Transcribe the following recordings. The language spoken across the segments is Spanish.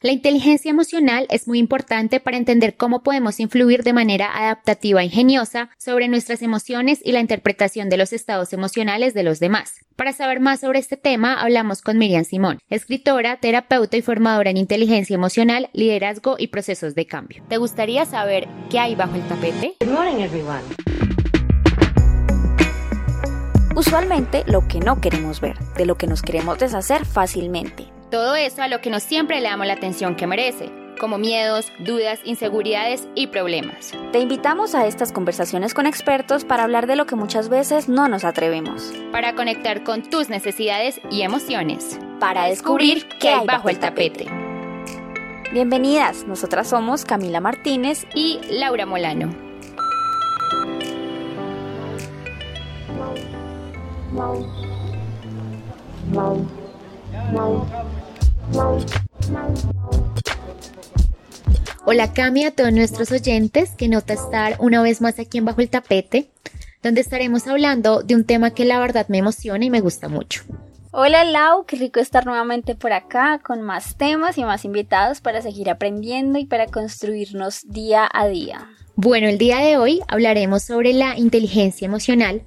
La inteligencia emocional es muy importante para entender cómo podemos influir de manera adaptativa e ingeniosa sobre nuestras emociones y la interpretación de los estados emocionales de los demás. Para saber más sobre este tema, hablamos con Miriam Simón, escritora, terapeuta y formadora en inteligencia emocional, liderazgo y procesos de cambio. ¿Te gustaría saber qué hay bajo el tapete? Good morning, everyone. Usualmente lo que no queremos ver, de lo que nos queremos deshacer fácilmente. Todo eso a lo que no siempre le damos la atención que merece, como miedos, dudas, inseguridades y problemas. Te invitamos a estas conversaciones con expertos para hablar de lo que muchas veces no nos atrevemos. Para conectar con tus necesidades y emociones. Para descubrir qué hay bajo el tapete. Bienvenidas, nosotras somos Camila Martínez y Laura Molano. Hola Cami a todos nuestros oyentes que nota estar una vez más aquí en Bajo el Tapete, donde estaremos hablando de un tema que la verdad me emociona y me gusta mucho. Hola Lau, qué rico estar nuevamente por acá con más temas y más invitados para seguir aprendiendo y para construirnos día a día. Bueno, el día de hoy hablaremos sobre la inteligencia emocional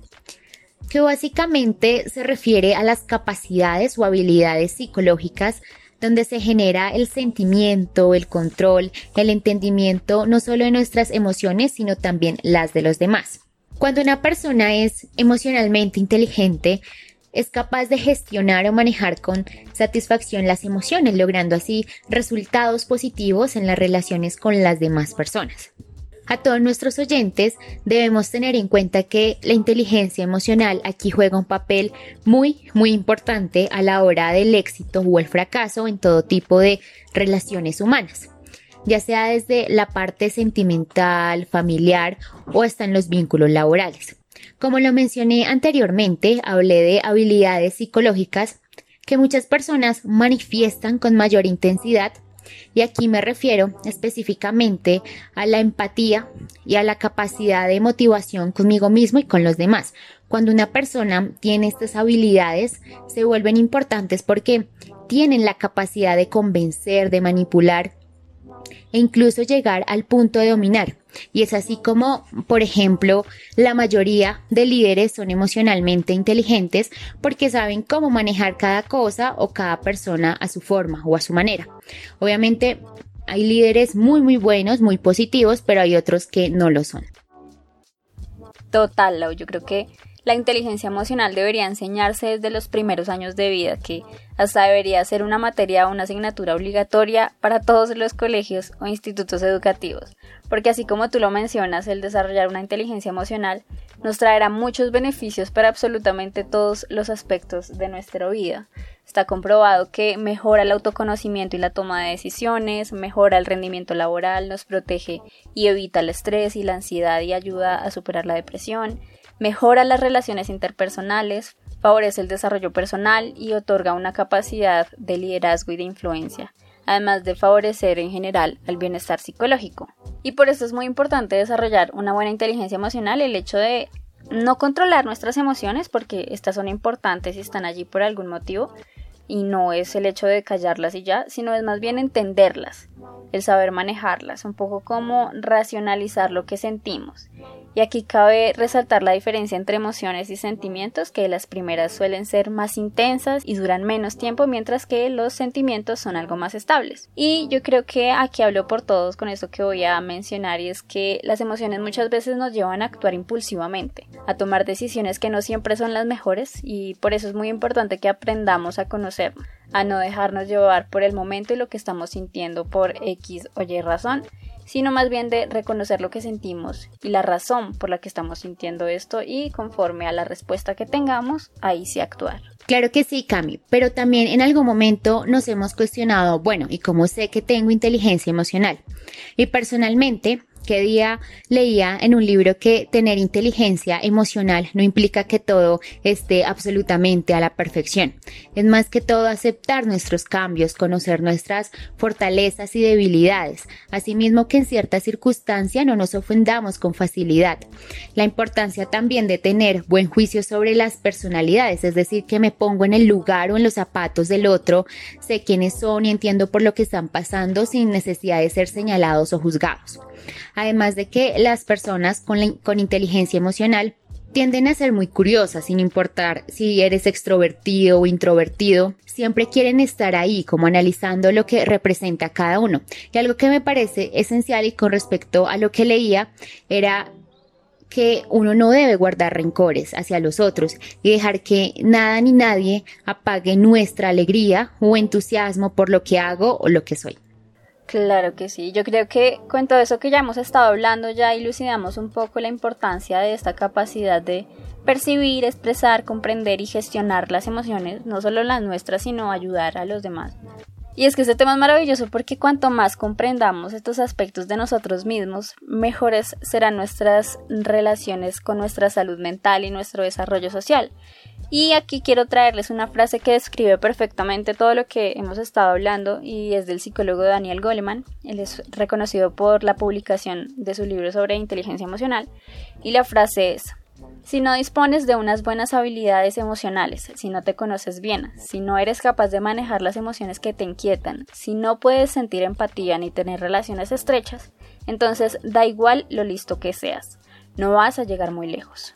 que básicamente se refiere a las capacidades o habilidades psicológicas donde se genera el sentimiento, el control, el entendimiento no solo de nuestras emociones, sino también las de los demás. Cuando una persona es emocionalmente inteligente, es capaz de gestionar o manejar con satisfacción las emociones, logrando así resultados positivos en las relaciones con las demás personas a todos nuestros oyentes, debemos tener en cuenta que la inteligencia emocional aquí juega un papel muy, muy importante a la hora del éxito o el fracaso en todo tipo de relaciones humanas, ya sea desde la parte sentimental, familiar o hasta en los vínculos laborales. Como lo mencioné anteriormente, hablé de habilidades psicológicas que muchas personas manifiestan con mayor intensidad y aquí me refiero específicamente a la empatía y a la capacidad de motivación conmigo mismo y con los demás. Cuando una persona tiene estas habilidades, se vuelven importantes porque tienen la capacidad de convencer, de manipular e incluso llegar al punto de dominar. Y es así como, por ejemplo, la mayoría de líderes son emocionalmente inteligentes porque saben cómo manejar cada cosa o cada persona a su forma o a su manera. Obviamente hay líderes muy muy buenos, muy positivos, pero hay otros que no lo son. Total, yo creo que la inteligencia emocional debería enseñarse desde los primeros años de vida, que hasta debería ser una materia o una asignatura obligatoria para todos los colegios o institutos educativos, porque así como tú lo mencionas, el desarrollar una inteligencia emocional nos traerá muchos beneficios para absolutamente todos los aspectos de nuestra vida. Está comprobado que mejora el autoconocimiento y la toma de decisiones, mejora el rendimiento laboral, nos protege y evita el estrés y la ansiedad y ayuda a superar la depresión, mejora las relaciones interpersonales, favorece el desarrollo personal y otorga una capacidad de liderazgo y de influencia, además de favorecer en general el bienestar psicológico. Y por eso es muy importante desarrollar una buena inteligencia emocional, el hecho de no controlar nuestras emociones, porque estas son importantes y están allí por algún motivo, y no es el hecho de callarlas y ya, sino es más bien entenderlas, el saber manejarlas, un poco como racionalizar lo que sentimos y aquí cabe resaltar la diferencia entre emociones y sentimientos, que las primeras suelen ser más intensas y duran menos tiempo, mientras que los sentimientos son algo más estables. Y yo creo que aquí hablo por todos con esto que voy a mencionar y es que las emociones muchas veces nos llevan a actuar impulsivamente, a tomar decisiones que no siempre son las mejores y por eso es muy importante que aprendamos a conocernos, a no dejarnos llevar por el momento y lo que estamos sintiendo por X o Y razón sino más bien de reconocer lo que sentimos y la razón por la que estamos sintiendo esto y conforme a la respuesta que tengamos, ahí sí actuar. Claro que sí, Cami, pero también en algún momento nos hemos cuestionado, bueno, ¿y cómo sé que tengo inteligencia emocional? Y personalmente, que día leía en un libro que tener inteligencia emocional no implica que todo esté absolutamente a la perfección. Es más que todo aceptar nuestros cambios, conocer nuestras fortalezas y debilidades, asimismo que en ciertas circunstancias no nos ofendamos con facilidad. La importancia también de tener buen juicio sobre las personalidades, es decir, que me pongo en el lugar o en los zapatos del otro, sé quiénes son y entiendo por lo que están pasando sin necesidad de ser señalados o juzgados. Además de que las personas con, inteligencia emocional tienden a ser muy curiosas, sin importar si eres extrovertido o introvertido, siempre quieren estar ahí, como analizando lo que representa cada uno. Y algo que me parece esencial y con respecto a lo que leía era que uno no debe guardar rencores hacia los otros y dejar que nada ni nadie apague nuestra alegría o entusiasmo por lo que hago o lo que soy. Claro que sí, yo creo que con todo eso que ya hemos estado hablando ya ilucidamos un poco la importancia de esta capacidad de percibir, expresar, comprender y gestionar las emociones, no solo las nuestras, sino ayudar a los demás. Y es que este tema es maravilloso porque cuanto más comprendamos estos aspectos de nosotros mismos, mejores serán nuestras relaciones con nuestra salud mental y nuestro desarrollo social. Y aquí quiero traerles una frase que describe perfectamente todo lo que hemos estado hablando y es del psicólogo Daniel Goleman. Él es reconocido por la publicación de su libro sobre inteligencia emocional y la frase es si no dispones de unas buenas habilidades emocionales, si no te conoces bien, si no eres capaz de manejar las emociones que te inquietan, si no puedes sentir empatía ni tener relaciones estrechas, entonces da igual lo listo que seas, no vas a llegar muy lejos.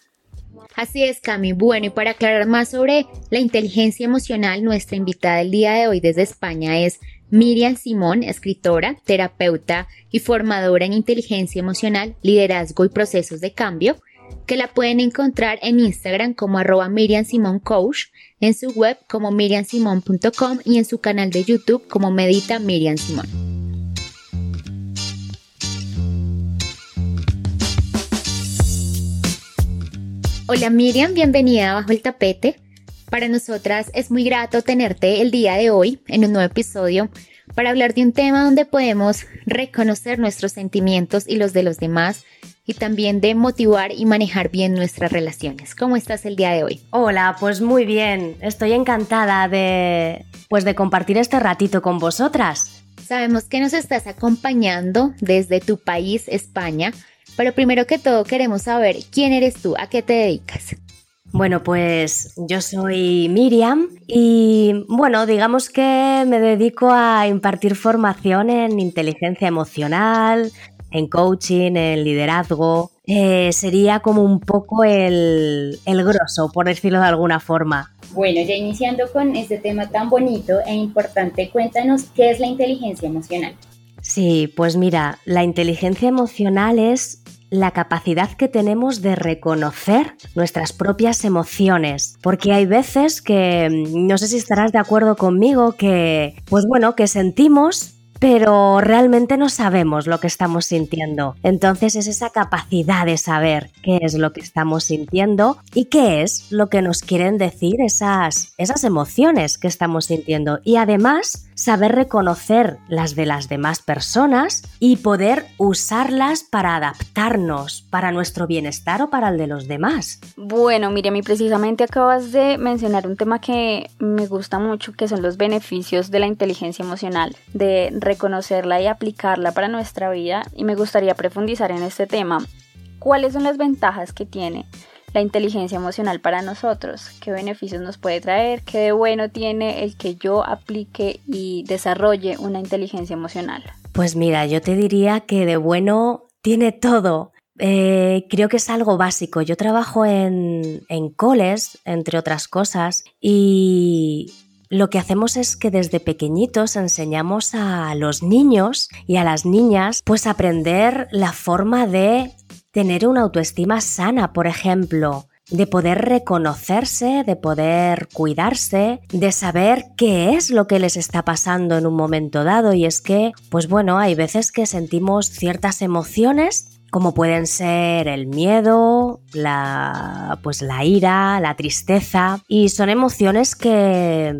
Así es, Cami. Bueno, y para aclarar más sobre la inteligencia emocional, nuestra invitada el día de hoy desde España es Miriam Simón, escritora, terapeuta y formadora en inteligencia emocional, liderazgo y procesos de cambio, que la pueden encontrar en Instagram como arroba Miriam Simón Coach, en su web como miriamsimón.com y en su canal de YouTube como Medita Miriam Simón. Hola Miriam, bienvenida Bajo el Tapete. Para nosotras es muy grato tenerte el día de hoy en un nuevo episodio para hablar de un tema donde podemos reconocer nuestros sentimientos y los de los demás y también de motivar y manejar bien nuestras relaciones. ¿Cómo estás el día de hoy? Hola, pues muy bien. Estoy encantada de pues de compartir este ratito con vosotras. Sabemos que nos estás acompañando desde tu país, España, pero primero que todo queremos saber quién eres tú, a qué te dedicas. Bueno, pues yo soy Miriam y bueno, digamos que me dedico a impartir formación en inteligencia emocional, en coaching, en liderazgo. Eh, sería como un poco el, el grosso, por decirlo de alguna forma. Bueno, ya iniciando con este tema tan bonito e importante, cuéntanos qué es la inteligencia emocional. Sí, pues mira, la inteligencia emocional es la capacidad que tenemos de reconocer nuestras propias emociones, porque hay veces que, mm, no sé si estarás de acuerdo conmigo, que, pues bueno, que sentimos pero realmente no sabemos lo que estamos sintiendo. Entonces es esa capacidad de saber qué es lo que estamos sintiendo y qué es lo que nos quieren decir esas, esas emociones que estamos sintiendo. Y además saber reconocer las de las demás personas y poder usarlas para adaptarnos para nuestro bienestar o para el de los demás. Bueno, Miriam, y precisamente acabas de mencionar un tema que me gusta mucho, que son los beneficios de la inteligencia emocional, de reconocerla y aplicarla para nuestra vida, y me gustaría profundizar en este tema. ¿Cuáles son las ventajas que tiene? la inteligencia emocional para nosotros, qué beneficios nos puede traer, qué de bueno tiene el que yo aplique y desarrolle una inteligencia emocional. Pues mira, yo te diría que de bueno tiene todo. Eh, creo que es algo básico. Yo trabajo en, en coles, entre otras cosas, y lo que hacemos es que desde pequeñitos enseñamos a los niños y a las niñas pues aprender la forma de tener una autoestima sana, por ejemplo, de poder reconocerse, de poder cuidarse, de saber qué es lo que les está pasando en un momento dado. Y es que, pues bueno, hay veces que sentimos ciertas emociones como pueden ser el miedo, la, pues la ira, la tristeza, y son emociones que,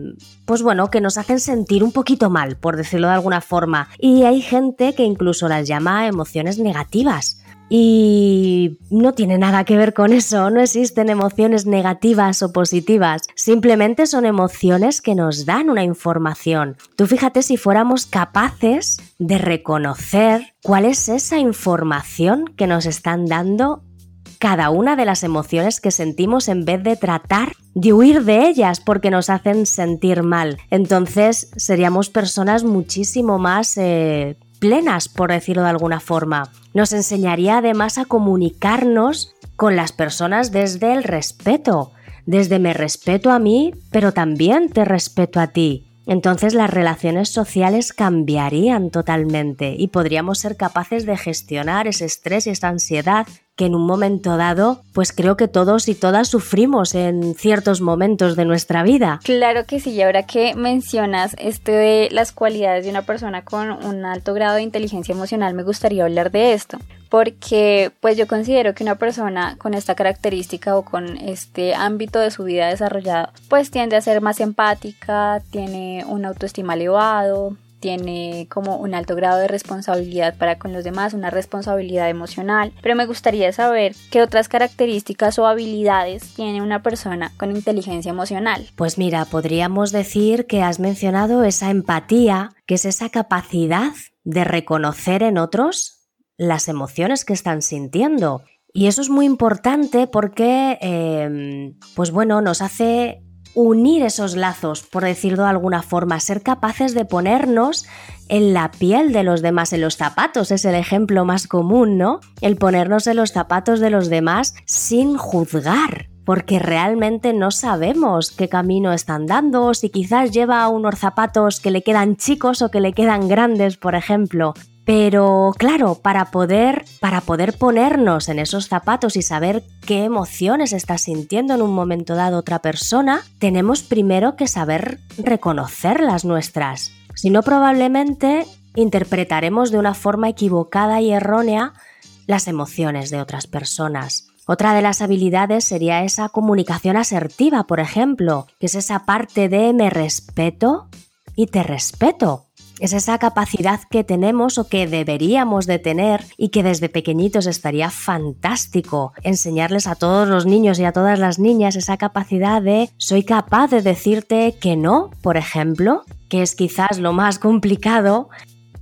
pues bueno, que nos hacen sentir un poquito mal, por decirlo de alguna forma. Y hay gente que incluso las llama emociones negativas. Y no tiene nada que ver con eso, no existen emociones negativas o positivas, simplemente son emociones que nos dan una información. Tú fíjate si fuéramos capaces de reconocer cuál es esa información que nos están dando cada una de las emociones que sentimos en vez de tratar de huir de ellas porque nos hacen sentir mal. Entonces seríamos personas muchísimo más eh, plenas, por decirlo de alguna forma. Nos enseñaría además a comunicarnos con las personas desde el respeto, desde me respeto a mí, pero también te respeto a ti. Entonces las relaciones sociales cambiarían totalmente y podríamos ser capaces de gestionar ese estrés y esa ansiedad que en un momento dado, pues creo que todos y todas sufrimos en ciertos momentos de nuestra vida. Claro que sí, y ahora que mencionas esto de las cualidades de una persona con un alto grado de inteligencia emocional, me gustaría hablar de esto, porque pues yo considero que una persona con esta característica o con este ámbito de su vida desarrollado, pues tiende a ser más empática, tiene una autoestima elevado, tiene como un alto grado de responsabilidad para con los demás, una responsabilidad emocional, pero me gustaría saber qué otras características o habilidades tiene una persona con inteligencia emocional. Pues mira, podríamos decir que has mencionado esa empatía, que es esa capacidad de reconocer en otros las emociones que están sintiendo. Y eso es muy importante porque, em, pues bueno, nos hace unir esos lazos, por decirlo de alguna forma, ser capaces de ponernos en la piel de los demás, en los zapatos, es el ejemplo más común, ¿no? El ponernos en los zapatos de los demás sin juzgar, porque realmente no sabemos qué camino están dando, o si quizás lleva unos zapatos que le quedan chicos o que le quedan grandes, por ejemplo. Pero claro, para poder, para poder ponernos en esos zapatos y saber qué emociones está sintiendo en un momento dado otra persona, tenemos primero que saber reconocer las nuestras. Si no, probablemente interpretaremos de una forma equivocada y errónea las emociones de otras personas. Otra de las habilidades sería esa comunicación asertiva, por ejemplo, que es esa parte de me respeto y te respeto. Es esa capacidad que tenemos o que deberíamos de tener y que desde pequeñitos estaría fantástico enseñarles a todos los niños y a todas las niñas esa capacidad de soy capaz de decirte que no, por ejemplo, que es quizás lo más complicado,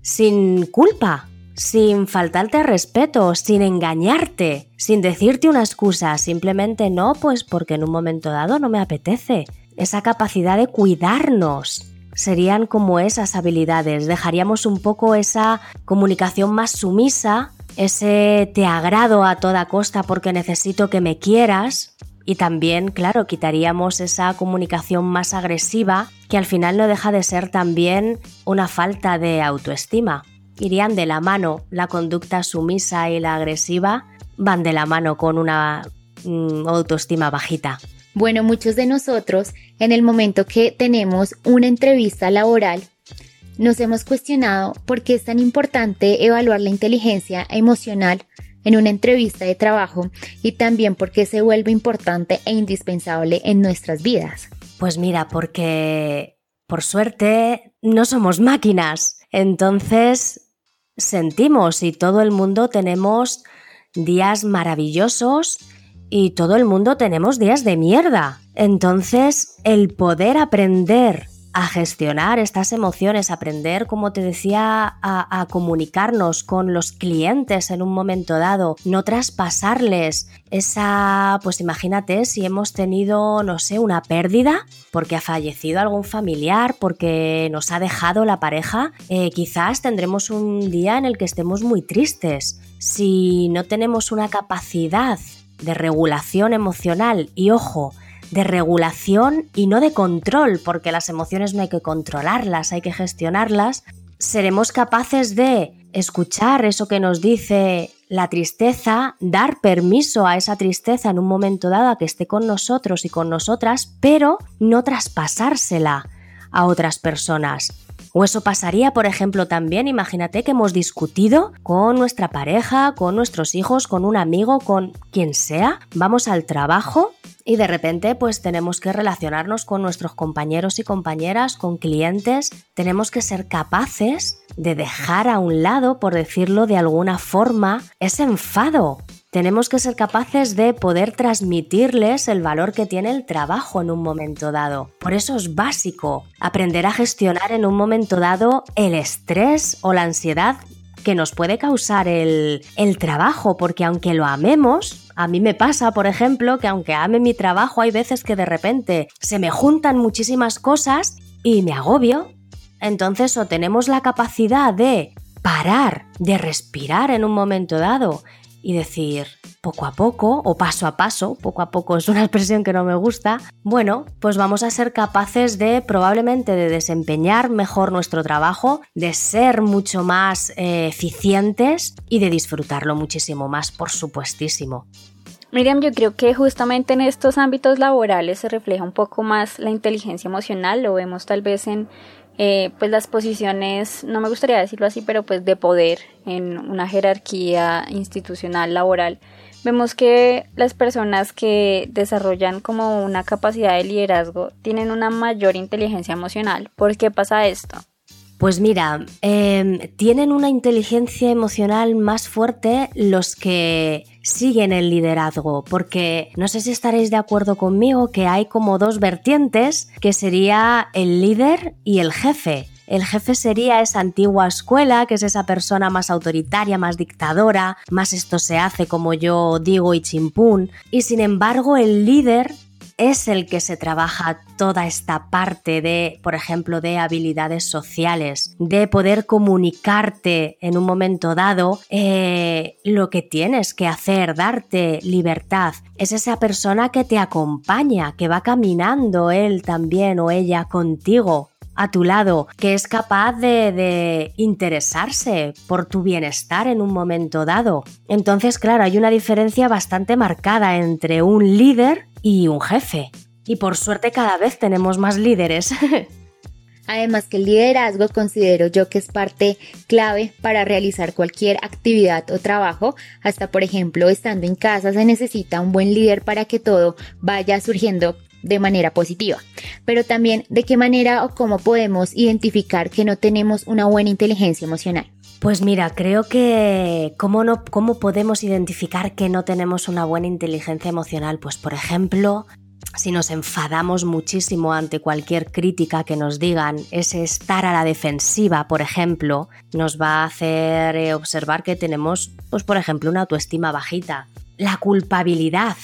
sin culpa, sin faltarte respeto, sin engañarte, sin decirte una excusa, simplemente no, pues porque en un momento dado no me apetece. Esa capacidad de cuidarnos, serían como esas habilidades. Dejaríamos un poco esa comunicación más sumisa, ese te agrado a toda costa porque necesito que me quieras. Y también, claro, quitaríamos esa comunicación más agresiva que al final no deja de ser también una falta de autoestima. Irían de la mano la conducta sumisa y la agresiva, van de la mano con una mm, autoestima bajita. Bueno, muchos de nosotros, en el momento que tenemos una entrevista laboral, nos hemos cuestionado por qué es tan importante evaluar la inteligencia emocional en una entrevista de trabajo y también por qué se vuelve importante e indispensable en nuestras vidas. Pues mira, porque por suerte no somos máquinas, entonces sentimos y todo el mundo tenemos días maravillosos y todo el mundo tenemos días de mierda. Entonces, el poder aprender a gestionar estas emociones, aprender, como te decía, a, comunicarnos con los clientes en un momento dado, no traspasarles esa, pues imagínate si hemos tenido, no sé, una pérdida porque ha fallecido algún familiar, porque nos ha dejado la pareja, eh, quizás tendremos un día en el que estemos muy tristes. Si no tenemos una capacidad de regulación emocional y ojo, de regulación y no de control, porque las emociones no hay que controlarlas, hay que gestionarlas, seremos capaces de escuchar eso que nos dice la tristeza, dar permiso a esa tristeza en un momento dado a que esté con nosotros y con nosotras, pero no traspasársela a otras personas. O eso pasaría, por ejemplo, también, imagínate que hemos discutido con nuestra pareja, con nuestros hijos, con un amigo, con quien sea, vamos al trabajo y de repente pues tenemos que relacionarnos con nuestros compañeros y compañeras, con clientes, tenemos que ser capaces de dejar a un lado, por decirlo de alguna forma, ese enfado. Tenemos que ser capaces de poder transmitirles el valor que tiene el trabajo en un momento dado. Por eso es básico aprender a gestionar en un momento dado el estrés o la ansiedad que nos puede causar el, trabajo, porque aunque lo amemos, a mí me pasa, por ejemplo, que aunque ame mi trabajo, hay veces que de repente se me juntan muchísimas cosas y me agobio. Entonces o tenemos la capacidad de parar, de respirar en un momento dado y decir poco a poco o paso a paso, poco a poco es una expresión que no me gusta, bueno, pues vamos a ser capaces de probablemente de desempeñar mejor nuestro trabajo, de ser mucho más eh, eficientes y de disfrutarlo muchísimo más, por supuestísimo. Miriam, yo creo que justamente en estos ámbitos laborales se refleja un poco más la inteligencia emocional, lo vemos tal vez en eh, pues las posiciones, no me gustaría decirlo así, pero pues de poder en una jerarquía institucional laboral, vemos que las personas que desarrollan como una capacidad de liderazgo tienen una mayor inteligencia emocional. ¿Por qué pasa esto? Pues mira, em, tienen una inteligencia emocional más fuerte los que siguen el liderazgo, porque no sé si estaréis de acuerdo conmigo que hay como dos vertientes, que sería el líder y el jefe. El jefe sería esa antigua escuela, que es esa persona más autoritaria, más dictadora, más esto se hace como yo digo y chimpún. Y sin embargo, el líder es el que se trabaja toda esta parte de, por ejemplo, de habilidades sociales, de poder comunicarte en un momento dado eh, lo que tienes que hacer, darte libertad. Es esa persona que te acompaña, que va caminando él también o ella contigo a tu lado, que es capaz de, de, interesarse por tu bienestar en un momento dado. Entonces, claro, hay una diferencia bastante marcada entre un líder y un jefe. Y por suerte cada vez tenemos más líderes. Además que el liderazgo considero yo que es parte clave para realizar cualquier actividad o trabajo. Hasta por ejemplo, estando en casa se necesita un buen líder para que todo vaya surgiendo de manera positiva. Pero también de qué manera o cómo podemos identificar que no tenemos una buena inteligencia emocional. Pues mira, creo que ¿cómo, no, cómo podemos identificar que no tenemos una buena inteligencia emocional. Pues por ejemplo, si nos enfadamos muchísimo ante cualquier crítica que nos digan, ese estar a la defensiva, por ejemplo, nos va a hacer eh, observar que tenemos, pues por ejemplo, una autoestima bajita. La culpabilidad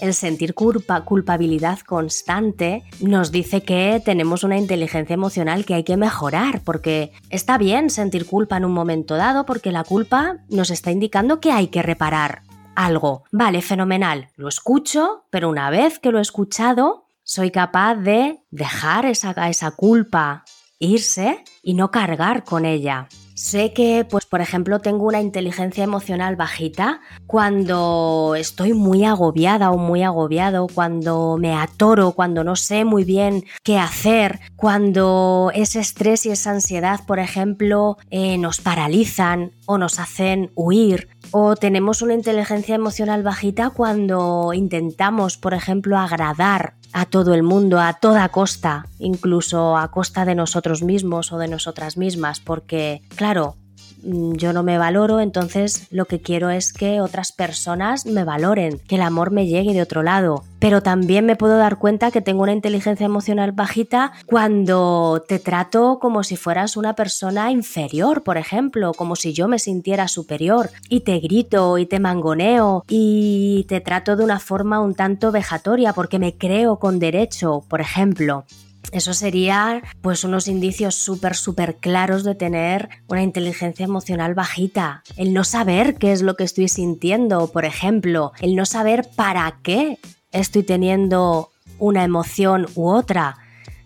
el sentir culpa, culpabilidad constante nos dice que tenemos una inteligencia emocional que hay que mejorar, porque está bien sentir culpa en un momento dado, porque la culpa nos está indicando que hay que reparar algo. Vale, fenomenal, lo escucho, pero una vez que lo he escuchado, soy capaz de dejar esa, esa culpa irse y no cargar con ella. Sé que, pues, por ejemplo, tengo una inteligencia emocional bajita cuando estoy muy agobiada o muy agobiado, cuando me atoro, cuando no sé muy bien qué hacer, cuando ese estrés y esa ansiedad, por ejemplo, eh, nos paralizan o nos hacen huir. O tenemos una inteligencia emocional bajita cuando intentamos, por ejemplo, agradar a todo el mundo a toda costa, incluso a costa de nosotros mismos o de nosotras mismas, porque, claro, yo no me valoro, entonces lo que quiero es que otras personas me valoren, que el amor me llegue de otro lado. Pero también me puedo dar cuenta que tengo una inteligencia emocional bajita cuando te trato como si fueras una persona inferior, por ejemplo, como si yo me sintiera superior y te grito y te mangoneo y te trato de una forma un tanto vejatoria porque me creo con derecho, por ejemplo. Eso sería pues unos indicios súper, súper claros de tener una inteligencia emocional bajita. El no saber qué es lo que estoy sintiendo, por ejemplo. El no saber para qué estoy teniendo una emoción u otra.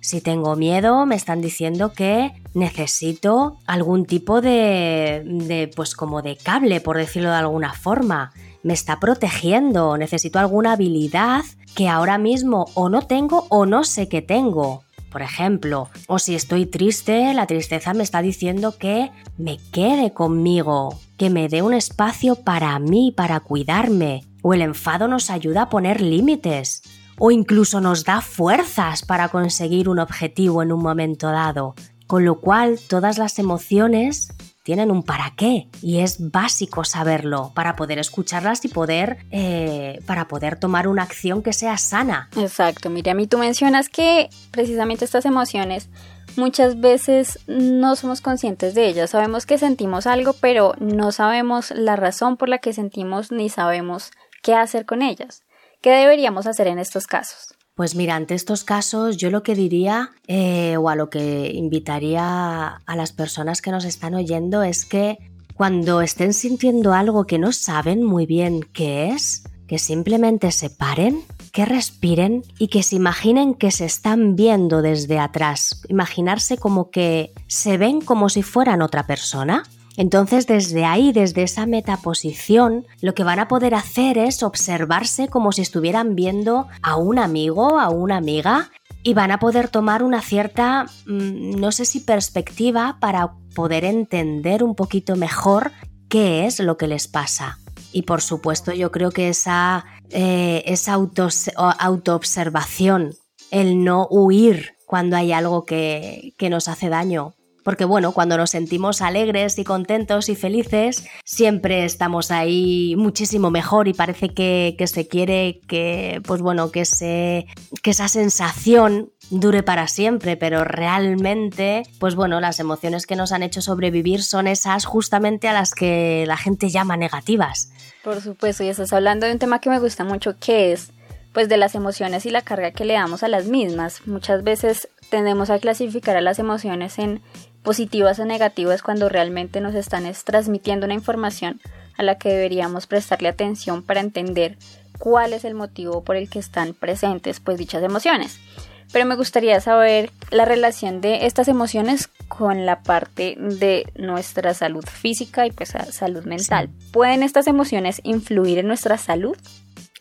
Si tengo miedo, me están diciendo que necesito algún tipo de, de, pues como de cable, por decirlo de alguna forma. Me está protegiendo, necesito alguna habilidad que ahora mismo o no tengo o no sé que tengo. Por ejemplo. O si estoy triste, la tristeza me está diciendo que me quede conmigo, que me dé un espacio para mí, para cuidarme. O el enfado nos ayuda a poner límites. O incluso nos da fuerzas para conseguir un objetivo en un momento dado. Con lo cual, todas las emociones tienen un para qué y es básico saberlo para poder escucharlas y poder eh, para poder tomar una acción que sea sana. Exacto, Miriam, y tú mencionas que precisamente estas emociones muchas veces no somos conscientes de ellas, sabemos que sentimos algo, pero no sabemos la razón por la que sentimos ni sabemos qué hacer con ellas. ¿Qué deberíamos hacer en estos casos? Pues mira, ante estos casos yo lo que diría eh, o a lo que invitaría a las personas que nos están oyendo es que cuando estén sintiendo algo que no saben muy bien qué es, que simplemente se paren, que respiren y que se imaginen que se están viendo desde atrás, imaginarse como que se ven como si fueran otra persona entonces desde ahí, desde esa metaposición, lo que van a poder hacer es observarse como si estuvieran viendo a un amigo, a una amiga, y van a poder tomar una cierta, mm, no sé si perspectiva, para poder entender un poquito mejor qué es lo que les pasa. Y por supuesto yo creo que esa, eh, esa auto, autoobservación, el no huir cuando hay algo que, que nos hace daño, porque bueno, cuando nos sentimos alegres y contentos y felices, siempre estamos ahí muchísimo mejor y parece que, se quiere que, pues bueno, que, se, que esa sensación dure para siempre, pero realmente, pues bueno, las emociones que nos han hecho sobrevivir son esas justamente a las que la gente llama negativas. Por supuesto, y estás hablando de un tema que me gusta mucho, que es pues de las emociones y la carga que le damos a las mismas. Muchas veces tendemos a clasificar a las emociones en positivas o negativas cuando realmente nos están transmitiendo una información a la que deberíamos prestarle atención para entender cuál es el motivo por el que están presentes pues dichas emociones. Pero me gustaría saber la relación de estas emociones con la parte de nuestra salud física y pues salud mental. ¿Pueden estas emociones influir en nuestra salud?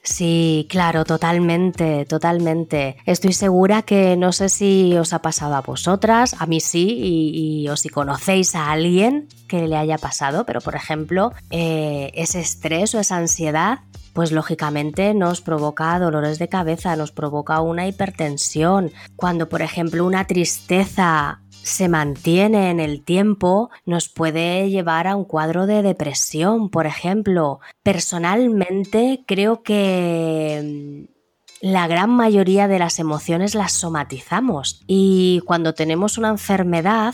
Sí, claro, totalmente, totalmente. Estoy segura que no sé si os ha pasado a vosotras, a mí sí, y, o si conocéis a alguien que le haya pasado, pero por ejemplo, eh, ese estrés o esa ansiedad pues lógicamente nos provoca dolores de cabeza, nos provoca una hipertensión. Cuando, por ejemplo, una tristeza se mantiene en el tiempo, nos puede llevar a un cuadro de depresión, por ejemplo. Personalmente creo que mm, la gran mayoría de las emociones las somatizamos y cuando tenemos una enfermedad,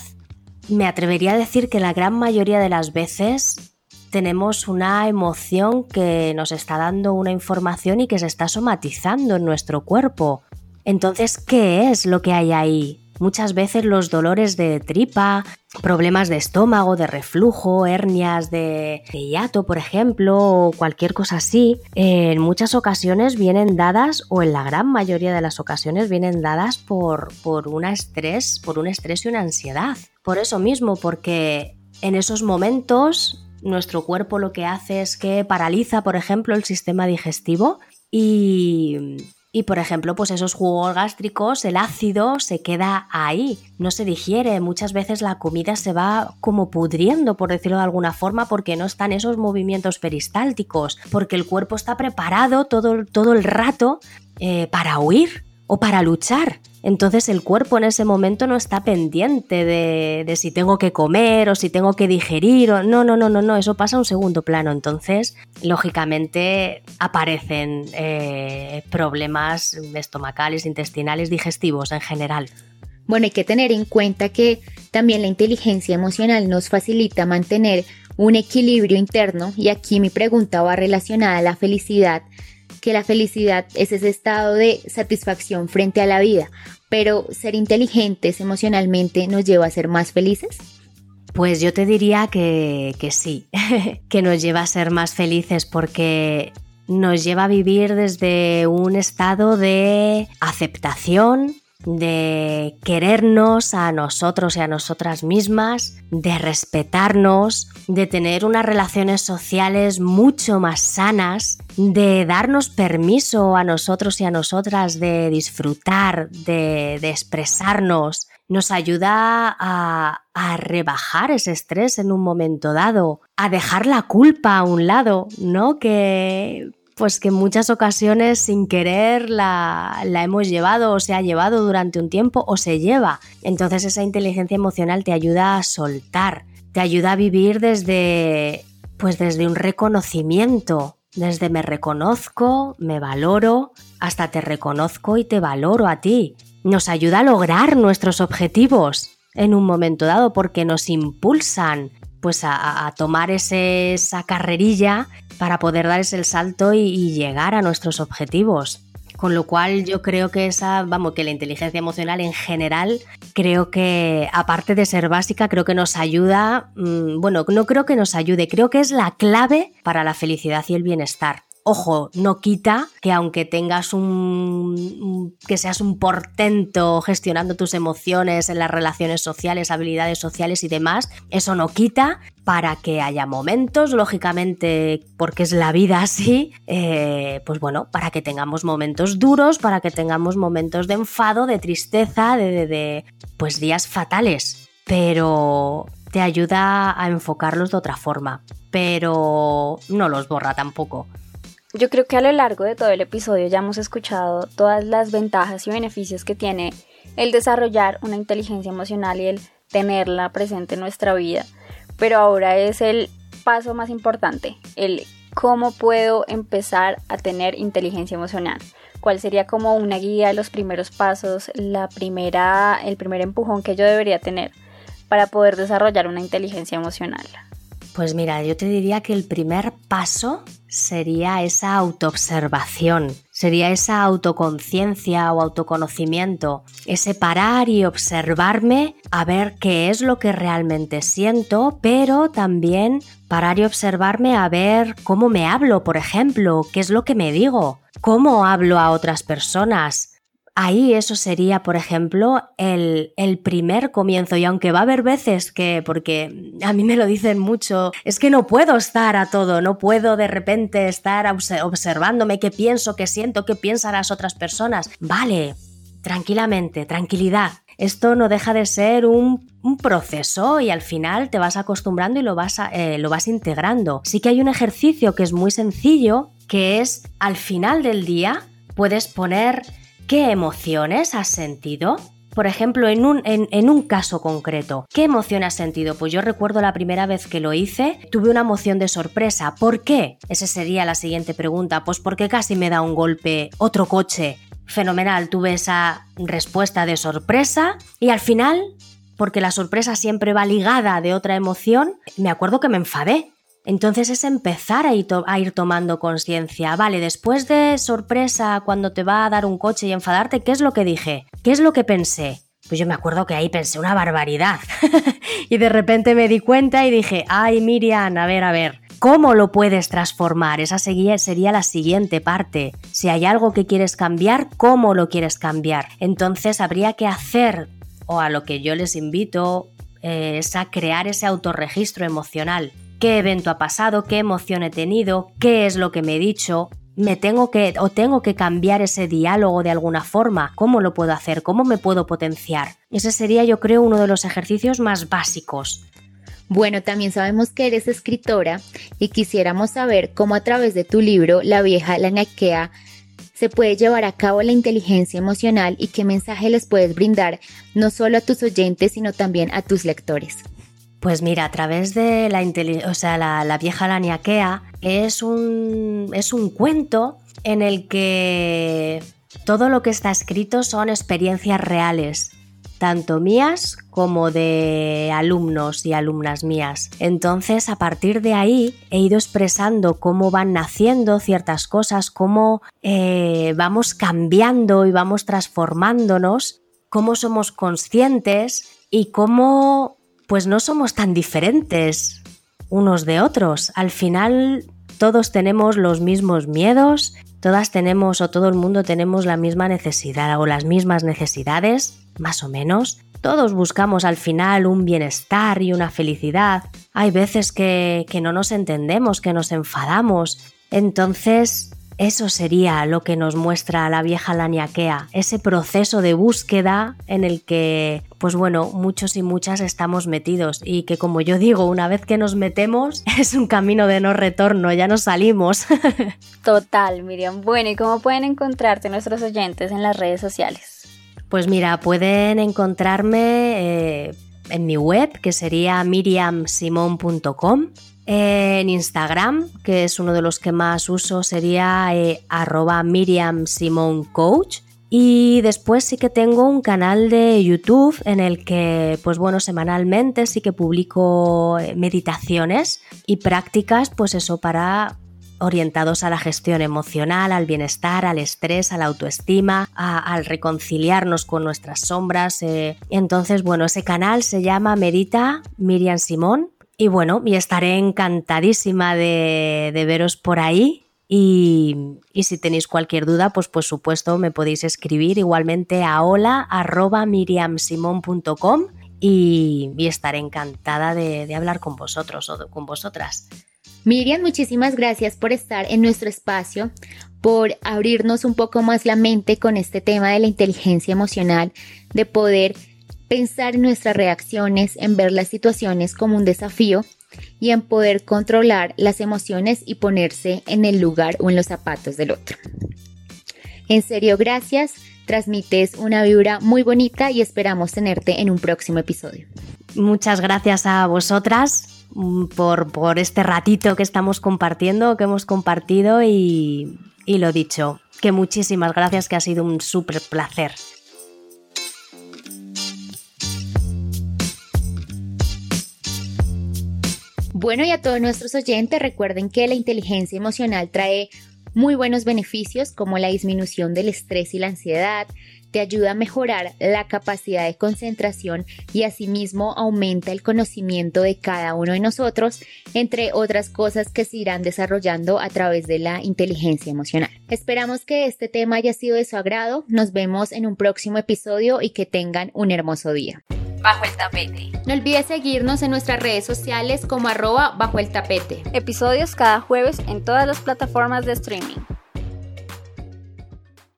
me atrevería a decir que la gran mayoría de las veces tenemos una emoción que nos está dando una información y que se está somatizando en nuestro cuerpo. Entonces, ¿qué es lo que hay ahí? Muchas veces los dolores de tripa, problemas de estómago, de reflujo, hernias de, hiato, por ejemplo, o cualquier cosa así, en muchas ocasiones vienen dadas, o en la gran mayoría de las ocasiones vienen dadas por, por un estrés, por un estrés y una ansiedad. Por eso mismo, porque en esos momentos nuestro cuerpo lo que hace es que paraliza, por ejemplo, el sistema digestivo y y por ejemplo, pues esos jugos gástricos, el ácido se queda ahí, no se digiere. Muchas veces la comida se va como pudriendo, por decirlo de alguna forma, porque no están esos movimientos peristálticos, porque el cuerpo está preparado todo, todo el rato eh, para huir o para luchar. Entonces el cuerpo en ese momento no está pendiente de, si tengo que comer o si tengo que digerir. No, no, no, no, no, eso pasa a un segundo plano. Entonces, lógicamente aparecen eh, problemas estomacales, intestinales, digestivos en general. Bueno, hay que tener en cuenta que también la inteligencia emocional nos facilita mantener un equilibrio interno y aquí mi pregunta va relacionada a la felicidad que la felicidad es ese estado de satisfacción frente a la vida, pero ser inteligentes emocionalmente nos lleva a ser más felices. Pues yo te diría que, que sí, que nos lleva a ser más felices porque nos lleva a vivir desde un estado de aceptación, de querernos a nosotros y a nosotras mismas, de respetarnos, de tener unas relaciones sociales mucho más sanas, de darnos permiso a nosotros y a nosotras de disfrutar, de, expresarnos, nos ayuda a, a, rebajar ese estrés en un momento dado, a dejar la culpa a un lado, ¿no? Que pues que en muchas ocasiones sin querer la, la, hemos llevado o se ha llevado durante un tiempo o se lleva. Entonces esa inteligencia emocional te ayuda a soltar, te ayuda a vivir desde pues desde un reconocimiento, desde me reconozco, me valoro, hasta te reconozco y te valoro a ti. Nos ayuda a lograr nuestros objetivos en un momento dado porque nos impulsan pues a, tomar esa carrerilla para poder dar ese salto y, llegar a nuestros objetivos. Con lo cual yo creo que esa, vamos, que la inteligencia emocional en general, creo que aparte de ser básica, creo que nos ayuda, mm, bueno, no creo que nos ayude, creo que es la clave para la felicidad y el bienestar. Ojo, no quita que aunque tengas un. que seas un portento gestionando tus emociones en las relaciones sociales, habilidades sociales y demás, eso no quita para que haya momentos, lógicamente, porque es la vida así, eh, pues bueno, para que tengamos momentos duros, para que tengamos momentos de enfado, de tristeza, de, de pues días fatales. Pero te ayuda a enfocarlos de otra forma, pero no los borra tampoco. Yo creo que a lo largo de todo el episodio ya hemos escuchado todas las ventajas y beneficios que tiene el desarrollar una inteligencia emocional y el tenerla presente en nuestra vida, pero ahora es el paso más importante, el cómo puedo empezar a tener inteligencia emocional. ¿Cuál sería como una guía, los primeros pasos, la primera, el primer empujón que yo debería tener para poder desarrollar una inteligencia emocional? Pues mira, yo te diría que el primer paso sería esa autoobservación, sería esa autoconciencia o autoconocimiento, ese parar y observarme a ver qué es lo que realmente siento, pero también parar y observarme a ver cómo me hablo, por ejemplo, qué es lo que me digo, cómo hablo a otras personas, Ahí eso sería, por ejemplo, el, el, primer comienzo. Y aunque va a haber veces que, porque a mí me lo dicen mucho, es que no puedo estar a todo, no puedo de repente estar observándome qué pienso, qué siento, qué piensan las otras personas. Vale, tranquilamente, tranquilidad. Esto no deja de ser un, proceso y al final te vas acostumbrando y lo vas, eh, lo vas integrando. Sí que hay un ejercicio que es muy sencillo, que es al final del día puedes poner ¿Qué emociones has sentido? Por ejemplo, en un, en, un, caso concreto, ¿qué emoción has sentido? Pues yo recuerdo la primera vez que lo hice, tuve una emoción de sorpresa. ¿Por qué? Esa sería la siguiente pregunta. Pues porque casi me da un golpe otro coche. Fenomenal, tuve esa respuesta de sorpresa y al final, porque la sorpresa siempre va ligada de otra emoción, me acuerdo que me enfadé. Entonces es empezar a ir, tomando conciencia. Vale, después de sorpresa, cuando te va a dar un coche y enfadarte, ¿qué es lo que dije? ¿Qué es lo que pensé? Pues yo me acuerdo que ahí pensé una barbaridad. y de repente me di cuenta y dije, ay Miriam, a ver, a ver, ¿cómo lo puedes transformar? Esa sería la siguiente parte. Si hay algo que quieres cambiar, ¿cómo lo quieres cambiar? Entonces habría que hacer, o a lo que yo les invito, eh, es a crear ese autorregistro emocional qué evento ha pasado, qué emoción he tenido, qué es lo que me he dicho, me tengo que o tengo que cambiar ese diálogo de alguna forma, cómo lo puedo hacer, cómo me puedo potenciar. Ese sería yo creo uno de los ejercicios más básicos. Bueno, también sabemos que eres escritora y quisiéramos saber cómo a través de tu libro La vieja la naquea se puede llevar a cabo la inteligencia emocional y qué mensaje les puedes brindar no solo a tus oyentes, sino también a tus lectores. Pues mira, a través de la, o sea, la, vieja laniaquea es un, es un cuento en el que todo lo que está escrito son experiencias reales, tanto mías como de alumnos y alumnas mías. Entonces, a partir de ahí, he ido expresando cómo van naciendo ciertas cosas, cómo eh, vamos cambiando y vamos transformándonos, cómo somos conscientes y cómo pues no somos tan diferentes unos de otros. Al final todos tenemos los mismos miedos, todas tenemos o todo el mundo tenemos la misma necesidad o las mismas necesidades, más o menos. Todos buscamos al final un bienestar y una felicidad. Hay veces que, que no nos entendemos, que nos enfadamos. Entonces, eso sería lo que nos muestra la vieja laniaquea, ese proceso de búsqueda en el que, pues bueno, muchos y muchas estamos metidos y que como yo digo, una vez que nos metemos es un camino de no retorno, ya no salimos. Total, Miriam. Bueno, ¿y cómo pueden encontrarte nuestros oyentes en las redes sociales? Pues mira, pueden encontrarme eh, en mi web, que sería miriamsimon.com en Instagram, que es uno de los que más uso, sería eh, arroba Miriam Simon Coach. Y después sí que tengo un canal de YouTube en el que, pues bueno, semanalmente sí que publico eh, meditaciones y prácticas, pues eso, para orientados a la gestión emocional, al bienestar, al estrés, a la autoestima, al reconciliarnos con nuestras sombras. Eh. Entonces, bueno, ese canal se llama Medita Miriam Simón y bueno, y estaré encantadísima de, veros por ahí. Y, si tenéis cualquier duda, pues por supuesto me podéis escribir igualmente a hola.miriamsimon.com y, y estaré encantada de hablar con vosotros o con vosotras. Miriam, muchísimas gracias por estar en nuestro espacio, por abrirnos un poco más la mente con este tema de la inteligencia emocional, de poder pensar en nuestras reacciones, en ver las situaciones como un desafío y en poder controlar las emociones y ponerse en el lugar o en los zapatos del otro. En serio, gracias, transmites una vibra muy bonita y esperamos tenerte en un próximo episodio. Muchas gracias a vosotras mm, por, por este ratito que estamos compartiendo, que hemos compartido y, y lo dicho, que muchísimas gracias, que ha sido un súper placer. Bueno, y a todos nuestros oyentes, recuerden que la inteligencia emocional trae muy buenos beneficios como la disminución del estrés y la ansiedad, te ayuda a mejorar la capacidad de concentración y asimismo aumenta el conocimiento de cada uno de nosotros, entre otras cosas que se irán desarrollando a través de la inteligencia emocional. Esperamos que este tema haya sido de su agrado, nos vemos en un próximo episodio y que tengan un hermoso día bajo el tapete. No olvides seguirnos en nuestras redes sociales como arroba bajo el tapete. Episodios cada jueves en todas las plataformas de streaming.